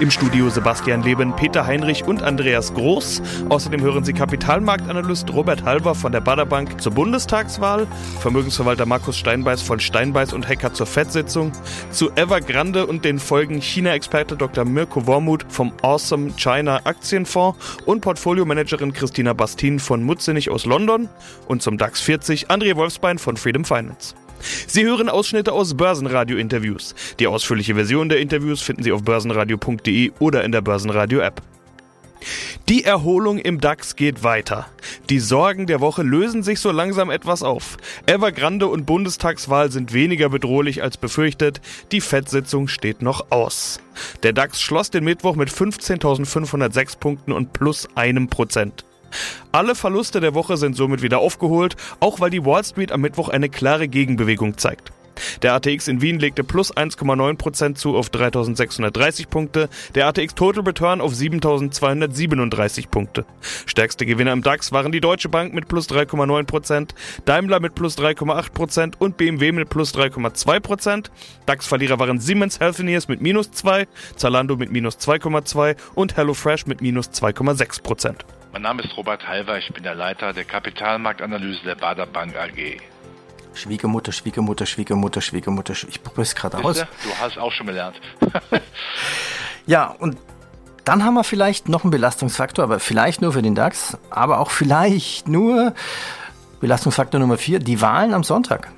Im Studio Sebastian Leben, Peter Heinrich und Andreas Groß. Außerdem hören Sie Kapitalmarktanalyst Robert Halber von der Baderbank zur Bundestagswahl, Vermögensverwalter Markus Steinbeiß von Steinbeiß und Hacker zur FED-Sitzung, zu Evergrande und den Folgen China-Experte Dr. Mirko Wormuth vom Awesome China Aktienfonds und Portfoliomanagerin Christina Bastin von Mutzenich aus London und zum DAX 40 André Wolfsbein von Freedom Finance. Sie hören Ausschnitte aus Börsenradio-Interviews. Die ausführliche Version der Interviews finden Sie auf börsenradio.de oder in der Börsenradio-App. Die Erholung im DAX geht weiter. Die Sorgen der Woche lösen sich so langsam etwas auf. Evergrande und Bundestagswahl sind weniger bedrohlich als befürchtet. Die FED-Sitzung steht noch aus. Der DAX schloss den Mittwoch mit 15.506 Punkten und plus einem Prozent. Alle Verluste der Woche sind somit wieder aufgeholt, auch weil die Wall Street am Mittwoch eine klare Gegenbewegung zeigt. Der ATX in Wien legte plus 1,9% zu auf 3630 Punkte, der ATX Total Return auf 7237 Punkte. Stärkste Gewinner im DAX waren die Deutsche Bank mit plus 3,9%, Daimler mit plus 3,8% und BMW mit plus 3,2%. DAX-Verlierer waren Siemens Healthineers mit minus 2, Zalando mit minus 2,2 und HelloFresh mit minus 2,6%. Mein Name ist Robert Halver, ich bin der Leiter der Kapitalmarktanalyse der Bader Bank AG. Schwiegermutter, Schwiegermutter, Schwiegermutter, Schwiegermutter. Ich probiere es gerade aus. Du hast auch schon gelernt. ja, und dann haben wir vielleicht noch einen Belastungsfaktor, aber vielleicht nur für den DAX, aber auch vielleicht nur Belastungsfaktor Nummer 4, die Wahlen am Sonntag.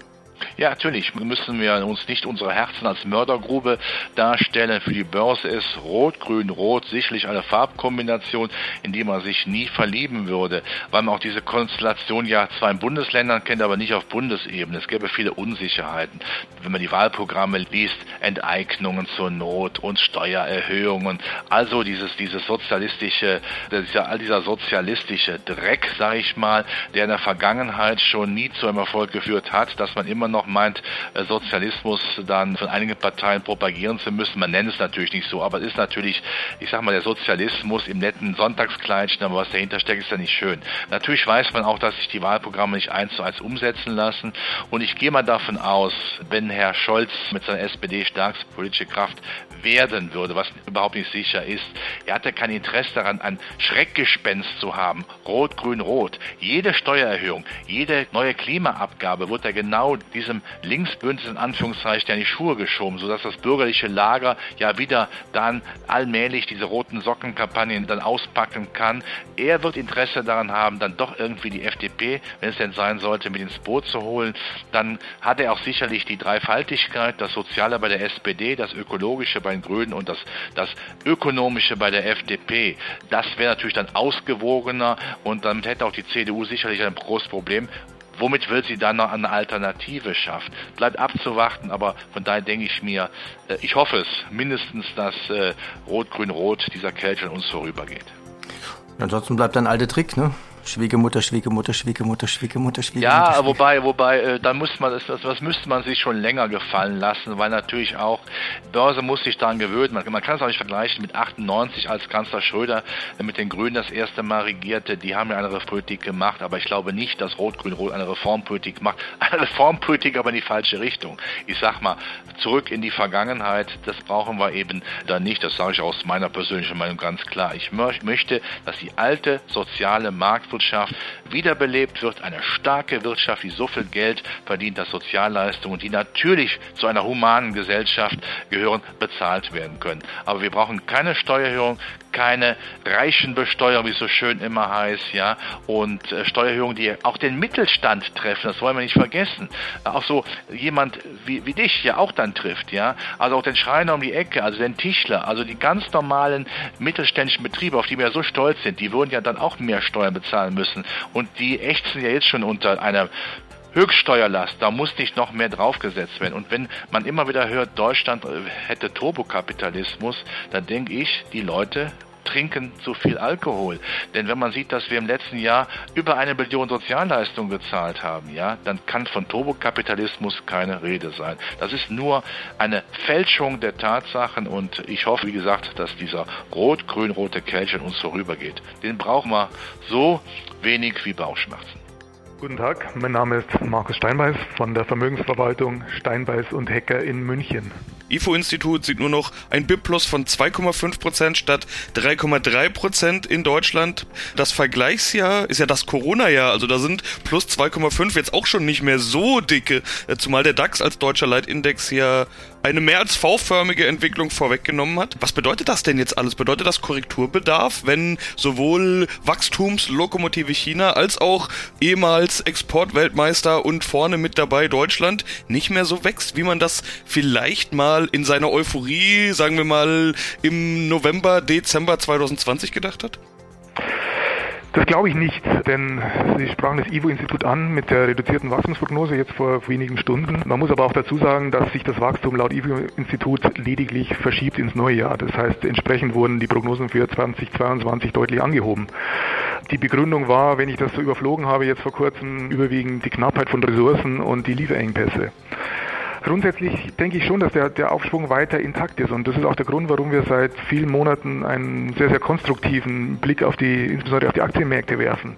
Ja, natürlich müssen wir uns nicht unsere Herzen als Mördergrube darstellen. Für die Börse ist Rot, Grün, Rot sicherlich eine Farbkombination, in die man sich nie verlieben würde, weil man auch diese Konstellation ja zwar in Bundesländern kennt, aber nicht auf Bundesebene. Es gäbe viele Unsicherheiten. Wenn man die Wahlprogramme liest, Enteignungen zur Not und Steuererhöhungen, also dieses, dieses sozialistische, dieser, all dieser sozialistische Dreck, sage ich mal, der in der Vergangenheit schon nie zu einem Erfolg geführt hat, dass man immer noch meint, äh, Sozialismus dann von einigen Parteien propagieren zu müssen. Man nennt es natürlich nicht so, aber es ist natürlich, ich sag mal, der Sozialismus im netten Sonntagskleidchen, aber was dahinter steckt, ist ja nicht schön. Natürlich weiß man auch, dass sich die Wahlprogramme nicht eins zu eins umsetzen lassen und ich gehe mal davon aus, wenn Herr Scholz mit seiner SPD stärkste politische Kraft werden würde, was überhaupt nicht sicher ist. Er hat ja kein Interesse daran, ein Schreckgespenst zu haben. Rot, Grün, Rot. Jede Steuererhöhung, jede neue Klimaabgabe wird er genau diesem Linksbündnis in Anführungszeichen in die Schuhe geschoben, sodass das bürgerliche Lager ja wieder dann allmählich diese roten Sockenkampagnen dann auspacken kann. Er wird Interesse daran haben, dann doch irgendwie die FDP, wenn es denn sein sollte, mit ins Boot zu holen. Dann hat er auch sicherlich die Dreifaltigkeit, das Soziale bei der SPD, das Ökologische bei den Grünen und das, das Ökonomische bei der FDP. Das wäre natürlich dann ausgewogener und damit hätte auch die CDU sicherlich ein großes Problem. Womit will sie dann noch eine Alternative schaffen? Bleibt abzuwarten, aber von daher denke ich mir, äh, ich hoffe es mindestens, dass äh, Rot-Grün-Rot dieser Kelch an uns vorübergeht. Ansonsten bleibt ein alter Trick, ne? Schwiegermutter, Schwiegermutter, Schwiegermutter, Schwiegermutter, Schwiegermutter. Ja, wobei, wobei, äh, da muss man, das, das müsste man sich schon länger gefallen lassen, weil natürlich auch Börse muss sich daran gewöhnen. Man, man kann es auch nicht vergleichen mit 98, als Kanzler Schröder mit den Grünen das erste Mal regierte. Die haben ja eine Reformpolitik gemacht, aber ich glaube nicht, dass Rot-Grün-Rot eine Reformpolitik macht. Eine Reformpolitik, aber in die falsche Richtung. Ich sag mal, zurück in die Vergangenheit, das brauchen wir eben da nicht. Das sage ich aus meiner persönlichen Meinung ganz klar. Ich möchte, dass die alte soziale Markt Marktwirtschaft wiederbelebt wird, eine starke Wirtschaft, die so viel Geld verdient, dass Sozialleistungen, die natürlich zu einer humanen Gesellschaft gehören, bezahlt werden können. Aber wir brauchen keine Steuererhöhung, keine Reichenbesteuerung, wie es so schön immer heißt, ja, und äh, Steuererhöhungen, die auch den Mittelstand treffen, das wollen wir nicht vergessen. Auch so jemand wie, wie dich ja auch dann trifft, ja, also auch den Schreiner um die Ecke, also den Tischler, also die ganz normalen mittelständischen Betriebe, auf die wir ja so stolz sind, die würden ja dann auch mehr Steuern bezahlen müssen. Und die ächzen ja jetzt schon unter einer Höchststeuerlast, da muss nicht noch mehr draufgesetzt werden. Und wenn man immer wieder hört, Deutschland äh, hätte Turbokapitalismus, dann denke ich, die Leute trinken zu viel Alkohol. Denn wenn man sieht, dass wir im letzten Jahr über eine Billion Sozialleistungen gezahlt haben, ja, dann kann von Turbokapitalismus keine Rede sein. Das ist nur eine Fälschung der Tatsachen und ich hoffe, wie gesagt, dass dieser rot-grün-rote Kelch an uns vorübergeht. Den brauchen wir so wenig wie Bauchschmerzen. Guten Tag, mein Name ist Markus Steinbeiß von der Vermögensverwaltung Steinbeiß und Hecker in München. IFO-Institut sieht nur noch ein BIP plus von 2,5 Prozent statt 3,3 Prozent in Deutschland. Das Vergleichsjahr ist ja das Corona-Jahr, also da sind plus 2,5 jetzt auch schon nicht mehr so dicke, äh, zumal der DAX als deutscher Leitindex ja eine mehr als V-förmige Entwicklung vorweggenommen hat. Was bedeutet das denn jetzt alles? Bedeutet das Korrekturbedarf, wenn sowohl Wachstumslokomotive China als auch ehemals Exportweltmeister und vorne mit dabei Deutschland nicht mehr so wächst, wie man das vielleicht mal in seiner Euphorie, sagen wir mal, im November, Dezember 2020 gedacht hat? Das glaube ich nicht, denn Sie sprachen das IWO-Institut an mit der reduzierten Wachstumsprognose jetzt vor wenigen Stunden. Man muss aber auch dazu sagen, dass sich das Wachstum laut IWO-Institut lediglich verschiebt ins neue Jahr. Das heißt, entsprechend wurden die Prognosen für 2022 deutlich angehoben. Die Begründung war, wenn ich das so überflogen habe, jetzt vor kurzem überwiegend die Knappheit von Ressourcen und die Lieferengpässe. Grundsätzlich denke ich schon, dass der, der Aufschwung weiter intakt ist und das ist auch der Grund, warum wir seit vielen Monaten einen sehr, sehr konstruktiven Blick auf die, insbesondere auf die Aktienmärkte werfen.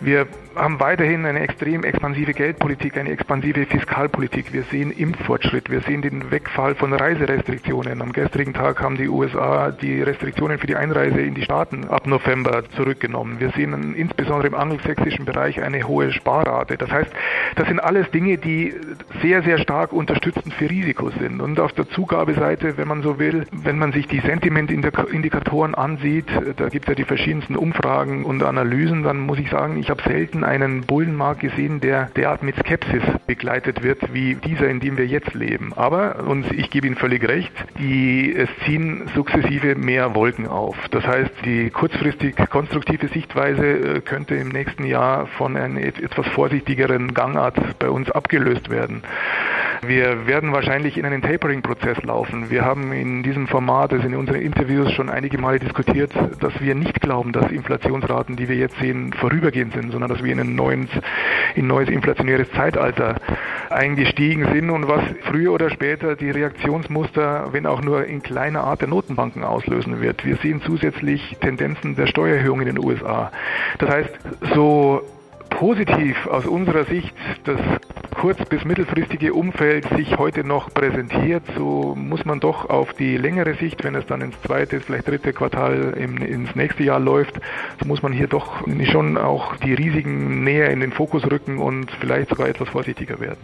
Wir haben weiterhin eine extrem expansive Geldpolitik, eine expansive Fiskalpolitik. Wir sehen Impffortschritt, wir sehen den Wegfall von Reiserestriktionen. Am gestrigen Tag haben die USA die Restriktionen für die Einreise in die Staaten ab November zurückgenommen. Wir sehen insbesondere im angelsächsischen Bereich eine hohe Sparrate. Das heißt, das sind alles Dinge, die sehr, sehr stark unterstützend für Risiko sind. Und auf der Zugabeseite, wenn man so will, wenn man sich die Sentimentindikatoren ansieht, da gibt es ja die verschiedensten Umfragen und Analysen, dann muss ich sagen, ich habe selten einen Bullenmarkt gesehen, der derart mit Skepsis begleitet wird, wie dieser, in dem wir jetzt leben. Aber, und ich gebe Ihnen völlig recht, die, es ziehen sukzessive mehr Wolken auf. Das heißt, die kurzfristig konstruktive Sichtweise äh, könnte im nächsten Jahr von einer etwas vorsichtigeren Gangart bei uns abgelöst werden. Wir werden wahrscheinlich in einen Tapering-Prozess laufen. Wir haben in diesem Format, also in unseren Interviews schon einige Male diskutiert, dass wir nicht glauben, dass Inflationsraten, die wir jetzt sehen, vorübergehend sind, sondern dass wir in ein neues, in neues inflationäres Zeitalter eingestiegen sind und was früher oder später die Reaktionsmuster, wenn auch nur in kleiner Art der Notenbanken auslösen wird. Wir sehen zusätzlich Tendenzen der Steuererhöhung in den USA. Das heißt, so positiv aus unserer Sicht das kurz- bis mittelfristige Umfeld sich heute noch präsentiert, so muss man doch auf die längere Sicht, wenn es dann ins zweite, vielleicht dritte Quartal im, ins nächste Jahr läuft, so muss man hier doch schon auch die Risiken näher in den Fokus rücken und vielleicht sogar etwas vorsichtiger werden.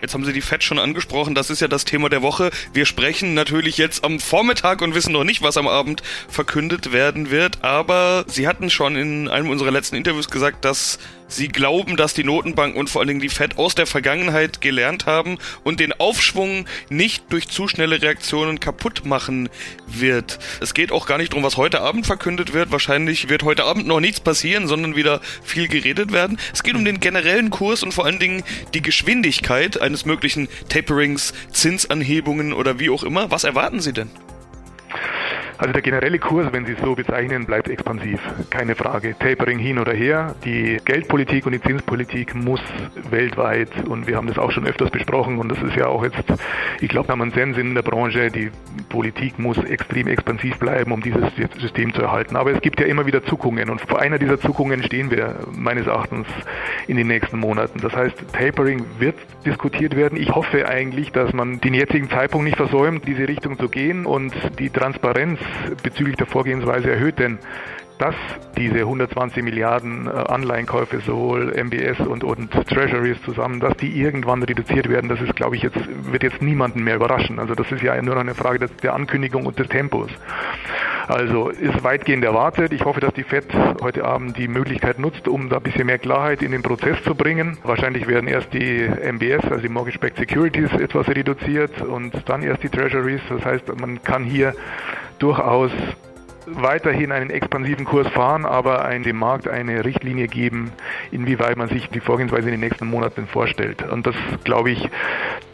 Jetzt haben Sie die FED schon angesprochen, das ist ja das Thema der Woche. Wir sprechen natürlich jetzt am Vormittag und wissen noch nicht, was am Abend verkündet werden wird, aber Sie hatten schon in einem unserer letzten Interviews gesagt, dass Sie glauben, dass die Notenbanken und vor allen Dingen die Fed aus der Vergangenheit gelernt haben und den Aufschwung nicht durch zu schnelle Reaktionen kaputt machen wird. Es geht auch gar nicht darum, was heute Abend verkündet wird. Wahrscheinlich wird heute Abend noch nichts passieren, sondern wieder viel geredet werden. Es geht um den generellen Kurs und vor allen Dingen die Geschwindigkeit eines möglichen Taperings, Zinsanhebungen oder wie auch immer. Was erwarten Sie denn? Also der generelle Kurs, wenn Sie es so bezeichnen, bleibt expansiv. Keine Frage. Tapering hin oder her. Die Geldpolitik und die Zinspolitik muss weltweit, und wir haben das auch schon öfters besprochen, und das ist ja auch jetzt, ich glaube, haben einen Sens in der Branche, die Politik muss extrem expansiv bleiben, um dieses System zu erhalten. Aber es gibt ja immer wieder Zuckungen und vor einer dieser Zuckungen stehen wir meines Erachtens in den nächsten Monaten. Das heißt, Tapering wird diskutiert werden. Ich hoffe eigentlich, dass man den jetzigen Zeitpunkt nicht versäumt, diese Richtung zu gehen und die Transparenz bezüglich der Vorgehensweise erhöht, denn dass diese 120 Milliarden äh, Anleihenkäufe, sowohl MBS und, und Treasuries zusammen, dass die irgendwann reduziert werden, das ist, glaube ich, jetzt, wird jetzt niemanden mehr überraschen. Also das ist ja nur noch eine Frage der Ankündigung und des Tempos. Also ist weitgehend erwartet. Ich hoffe, dass die FED heute Abend die Möglichkeit nutzt, um da ein bisschen mehr Klarheit in den Prozess zu bringen. Wahrscheinlich werden erst die MBS, also die Mortgage-Backed Securities, etwas reduziert und dann erst die Treasuries. Das heißt, man kann hier durchaus weiterhin einen expansiven Kurs fahren, aber ein, dem Markt eine Richtlinie geben, inwieweit man sich die Vorgehensweise in den nächsten Monaten vorstellt. Und das, glaube ich,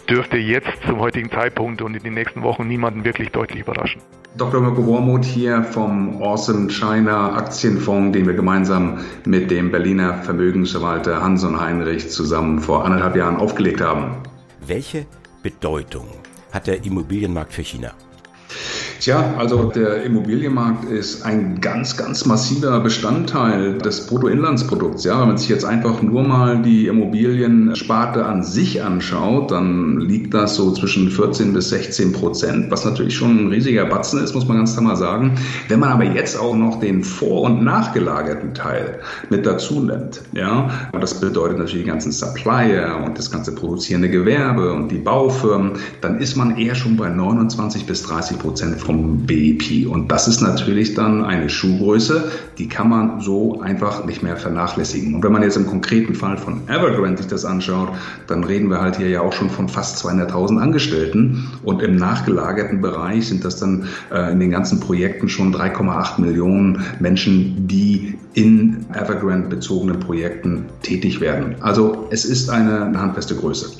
dürfte jetzt zum heutigen Zeitpunkt und in den nächsten Wochen niemanden wirklich deutlich überraschen. Dr. Mirko Wormuth hier vom Awesome China Aktienfonds, den wir gemeinsam mit dem Berliner Vermögensverwalter Hanson Heinrich zusammen vor anderthalb Jahren aufgelegt haben. Welche Bedeutung hat der Immobilienmarkt für China? Tja, also der Immobilienmarkt ist ein ganz, ganz massiver Bestandteil des Bruttoinlandsprodukts. Ja, wenn man sich jetzt einfach nur mal die Immobiliensparte an sich anschaut, dann liegt das so zwischen 14 bis 16 Prozent, was natürlich schon ein riesiger Batzen ist, muss man ganz klar mal sagen. Wenn man aber jetzt auch noch den vor- und nachgelagerten Teil mit dazu nimmt, ja, das bedeutet natürlich die ganzen Supplier und das ganze produzierende Gewerbe und die Baufirmen, dann ist man eher schon bei 29 bis 30 Prozent vom BIP. Und das ist natürlich dann eine Schuhgröße, die kann man so einfach nicht mehr vernachlässigen. Und wenn man jetzt im konkreten Fall von Evergrande sich das anschaut, dann reden wir halt hier ja auch schon von fast 200.000 Angestellten. Und im nachgelagerten Bereich sind das dann äh, in den ganzen Projekten schon 3,8 Millionen Menschen, die in Evergrande bezogenen Projekten tätig werden. Also es ist eine, eine handfeste Größe.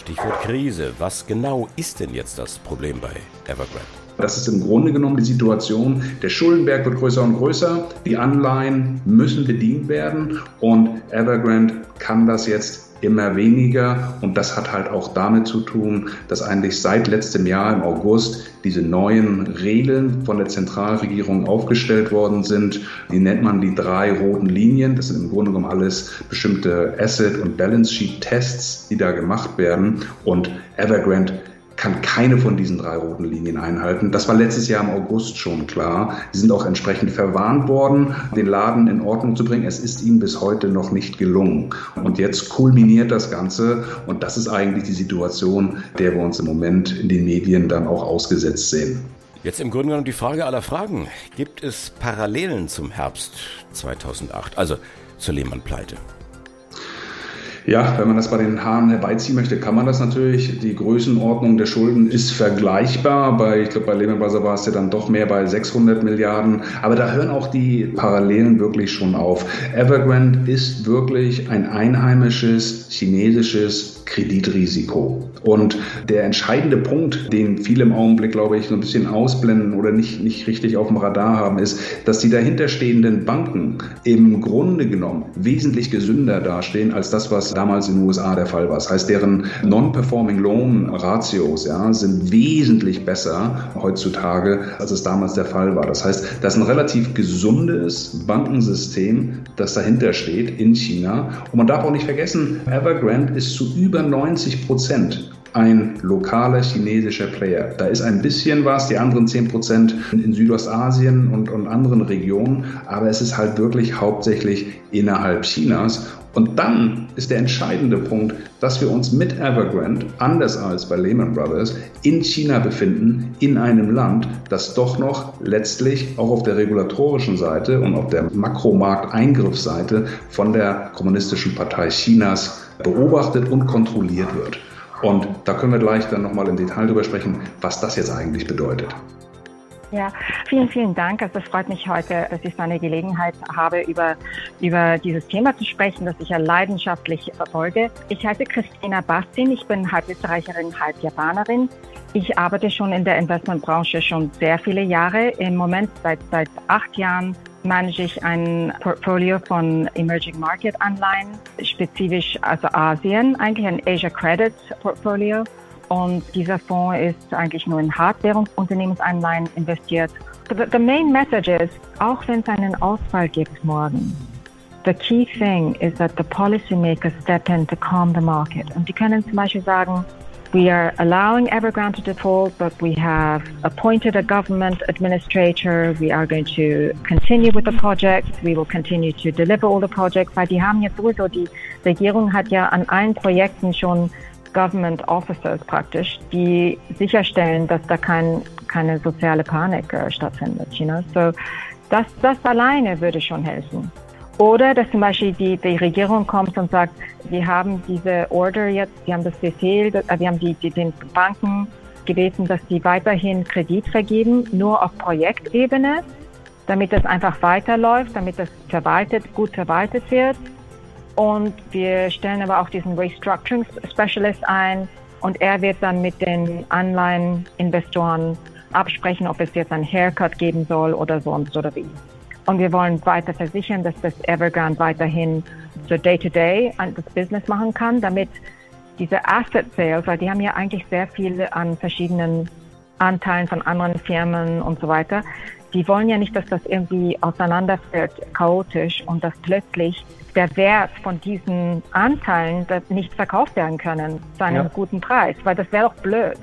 Stichwort Krise. Was genau ist denn jetzt das Problem bei Evergrande? Das ist im Grunde genommen die Situation. Der Schuldenberg wird größer und größer. Die Anleihen müssen bedient werden und Evergrande kann das jetzt immer weniger. Und das hat halt auch damit zu tun, dass eigentlich seit letztem Jahr im August diese neuen Regeln von der Zentralregierung aufgestellt worden sind. Die nennt man die drei roten Linien. Das sind im Grunde genommen alles bestimmte Asset- und Balance Sheet-Tests, die da gemacht werden. Und Evergrande kann keine von diesen drei roten Linien einhalten. Das war letztes Jahr im August schon klar. Sie sind auch entsprechend verwarnt worden, den Laden in Ordnung zu bringen. Es ist ihnen bis heute noch nicht gelungen. Und jetzt kulminiert das Ganze und das ist eigentlich die Situation, der wir uns im Moment in den Medien dann auch ausgesetzt sehen. Jetzt im Grunde genommen die Frage aller Fragen. Gibt es Parallelen zum Herbst 2008, also zur Lehmann-Pleite? Ja, wenn man das bei den Haaren herbeiziehen möchte, kann man das natürlich. Die Größenordnung der Schulden ist vergleichbar. Bei, ich glaube, bei Lehman Brothers war es ja dann doch mehr bei 600 Milliarden. Aber da hören auch die Parallelen wirklich schon auf. Evergrande ist wirklich ein einheimisches chinesisches Kreditrisiko. Und der entscheidende Punkt, den viele im Augenblick, glaube ich, so ein bisschen ausblenden oder nicht, nicht richtig auf dem Radar haben, ist, dass die dahinterstehenden Banken im Grunde genommen wesentlich gesünder dastehen als das, was damals in den USA der Fall war. Das heißt, deren Non-Performing Loan Ratios ja, sind wesentlich besser heutzutage, als es damals der Fall war. Das heißt, das ist ein relativ gesundes Bankensystem, das dahinter steht in China. Und man darf auch nicht vergessen, Evergrande ist zu über 90 Prozent ein lokaler chinesischer Player. Da ist ein bisschen was, die anderen 10 Prozent in Südostasien und, und anderen Regionen, aber es ist halt wirklich hauptsächlich innerhalb Chinas. Und dann ist der entscheidende Punkt, dass wir uns mit Evergrande, anders als bei Lehman Brothers, in China befinden, in einem Land, das doch noch letztlich auch auf der regulatorischen Seite und auf der Makromarkteingriffsseite von der Kommunistischen Partei Chinas beobachtet und kontrolliert wird. Und da können wir gleich dann nochmal im Detail drüber sprechen, was das jetzt eigentlich bedeutet. Ja, vielen, vielen Dank. Also es freut mich heute, dass ich so eine Gelegenheit habe, über, über dieses Thema zu sprechen, das ich ja leidenschaftlich verfolge. Ich heiße Christina Bastin. Ich bin halb Österreicherin, halb Japanerin. Ich arbeite schon in der Investmentbranche schon sehr viele Jahre. Im Moment seit, seit acht Jahren manage ich ein Portfolio von Emerging Market Anleihen, spezifisch also Asien, eigentlich ein Asia Credit Portfolio. Und dieser Fonds ist eigentlich nur in Hardwährungsunternehmensanleihen investiert. The, the main message is, auch wenn es einen Ausfall gibt morgen, the key thing is that the policymakers step in to calm the market. Und die können zum Beispiel sagen, We are allowing Evergrande to default, but we have appointed a government administrator. We are going to continue with the project. We will continue to deliver all the projects. Weil die haben jetzt sowieso, die Regierung hat ja an allen Projekten schon Government Officers praktisch, die sicherstellen, dass da kein, keine soziale Panik äh, stattfindet. You know? So das, das alleine würde schon helfen. Oder dass zum Beispiel die, die Regierung kommt und sagt, wir haben diese Order jetzt, wir haben das Befehl, äh, wir haben die, die, den Banken gebeten, dass sie weiterhin Kredit vergeben, nur auf Projektebene, damit das einfach weiterläuft, damit das verwaltet, gut verwaltet wird. Und wir stellen aber auch diesen Restructuring Specialist ein und er wird dann mit den Anleiheninvestoren absprechen, ob es jetzt ein Haircut geben soll oder sonst oder wie. Und wir wollen weiter versichern, dass das Evergrande weiterhin so Day-to-Day -Day das Business machen kann, damit diese Asset Sales, weil die haben ja eigentlich sehr viel an verschiedenen Anteilen von anderen Firmen und so weiter. Die wollen ja nicht, dass das irgendwie auseinanderfällt, chaotisch und dass plötzlich der Wert von diesen Anteilen nicht verkauft werden können zu einem ja. guten Preis, weil das wäre doch blöd.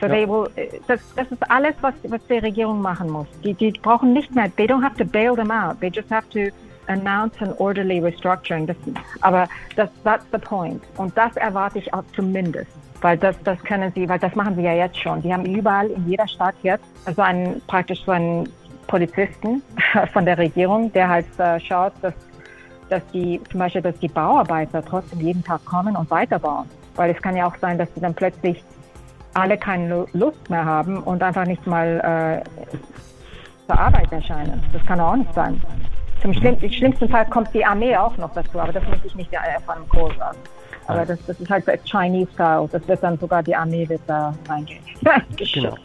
So ja. they will, das, das ist alles, was, was die Regierung machen muss. Die, die brauchen nicht mehr, they don't have to bail them out, they just have to announce an orderly restructuring. Das, aber das, that's the point. Und das erwarte ich auch zumindest. Weil das, das können sie, weil das machen sie ja jetzt schon. Die haben überall in jeder Stadt jetzt also einen, praktisch so einen Polizisten von der Regierung, der halt äh, schaut, dass, dass die, zum Beispiel, dass die Bauarbeiter trotzdem jeden Tag kommen und weiterbauen. Weil es kann ja auch sein, dass sie dann plötzlich alle keine Lust mehr haben und einfach nicht mal äh, zur Arbeit erscheinen. Das kann auch nicht sein. Zum schlimm, schlimmsten Fall kommt die Armee auch noch dazu, aber das möchte ich nicht von einem Kohl sagen. Aber das, das ist halt so Chinese Style. Das wird dann sogar die Armee wird da reingehen. genau.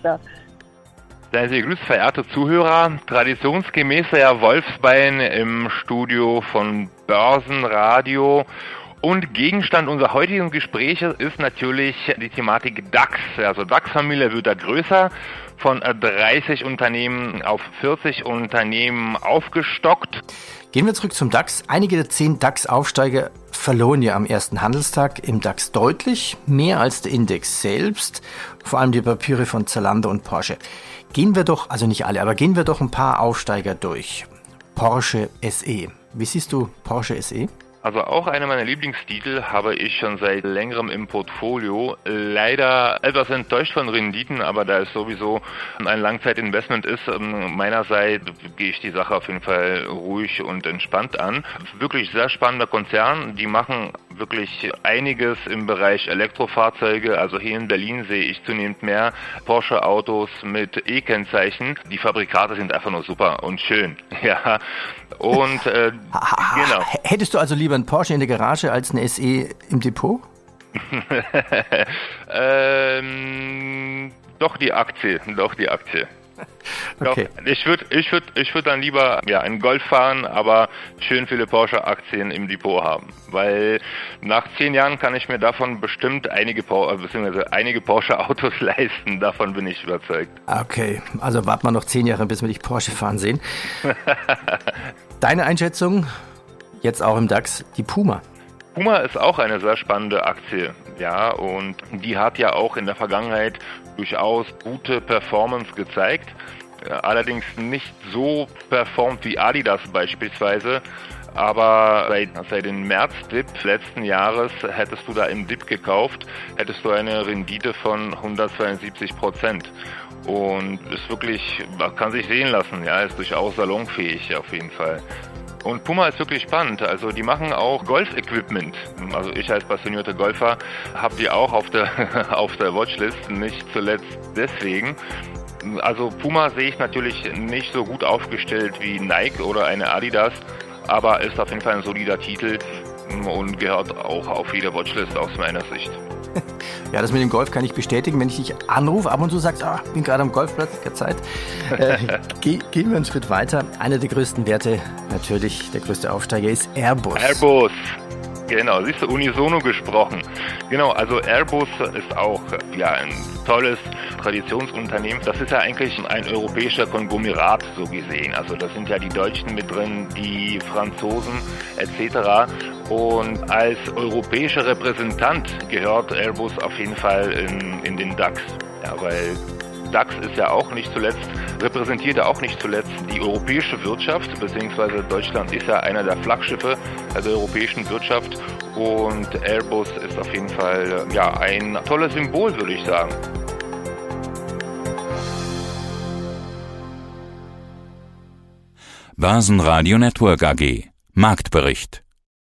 Seien Sie gegrüßt, verehrte Zuhörer. Traditionsgemäß Herr Wolfsbein im Studio von Börsenradio. Und Gegenstand unserer heutigen Gespräche ist natürlich die Thematik DAX. Also DAX-Familie wird da größer, von 30 Unternehmen auf 40 Unternehmen aufgestockt. Gehen wir zurück zum DAX. Einige der zehn DAX-Aufsteiger verloren ja am ersten Handelstag im DAX deutlich, mehr als der Index selbst, vor allem die Papiere von Zalando und Porsche. Gehen wir doch, also nicht alle, aber gehen wir doch ein paar Aufsteiger durch. Porsche SE. Wie siehst du Porsche SE? Also auch einer meiner Lieblingstitel habe ich schon seit längerem im Portfolio. Leider etwas enttäuscht von Renditen, aber da es sowieso ein Langzeitinvestment ist, ähm, meinerseits gehe ich die Sache auf jeden Fall ruhig und entspannt an. Wirklich sehr spannender Konzern. Die machen wirklich einiges im Bereich Elektrofahrzeuge. Also hier in Berlin sehe ich zunehmend mehr Porsche-Autos mit E-Kennzeichen. Die Fabrikate sind einfach nur super und schön. Ja. Und äh, genau. Hättest du also lieber einen Porsche in der Garage als eine SE im Depot? ähm, doch die Aktie, doch die Aktie. Okay. Doch, ich würde ich würd, ich würd dann lieber ja, einen Golf fahren, aber schön viele Porsche-Aktien im Depot haben. Weil nach zehn Jahren kann ich mir davon bestimmt einige, äh, einige Porsche-Autos leisten. Davon bin ich überzeugt. Okay, also warten wir noch zehn Jahre, bis wir dich Porsche fahren sehen. Deine Einschätzung, jetzt auch im DAX, die Puma. Puma ist auch eine sehr spannende Aktie, ja, und die hat ja auch in der Vergangenheit durchaus gute Performance gezeigt. Allerdings nicht so performt wie Adidas beispielsweise. Aber seit, seit dem März-Dip letzten Jahres hättest du da im Dip gekauft, hättest du eine Rendite von 172 Prozent. Und ist wirklich, kann sich sehen lassen, ja, ist durchaus salonfähig auf jeden Fall. Und Puma ist wirklich spannend. Also die machen auch Golf-Equipment. Also ich als passionierter Golfer habe die auch auf der, auf der Watchlist, nicht zuletzt deswegen. Also Puma sehe ich natürlich nicht so gut aufgestellt wie Nike oder eine Adidas, aber ist auf jeden Fall ein solider Titel und gehört auch auf jede Watchlist aus meiner Sicht. Ja, das mit dem Golf kann ich bestätigen. Wenn ich dich anrufe, ab und zu sagst, ah, bin gerade am Golfplatz, keine Zeit. Äh, ge gehen wir einen Schritt weiter. Einer der größten Werte, natürlich der größte Aufsteiger, ist Airbus. Airbus. Genau, siehst du, unisono gesprochen. Genau, also Airbus ist auch ja, ein tolles Traditionsunternehmen. Das ist ja eigentlich ein europäischer Konglomerat so gesehen. Also da sind ja die Deutschen mit drin, die Franzosen etc. Und als europäischer Repräsentant gehört Airbus auf jeden Fall in, in den DAX. Ja, weil DAX ist ja auch nicht zuletzt, repräsentiert ja auch nicht zuletzt die europäische Wirtschaft, beziehungsweise Deutschland ist ja einer der Flaggschiffe der europäischen Wirtschaft und Airbus ist auf jeden Fall ja, ein tolles Symbol, würde ich sagen. Basen Radio Network AG Marktbericht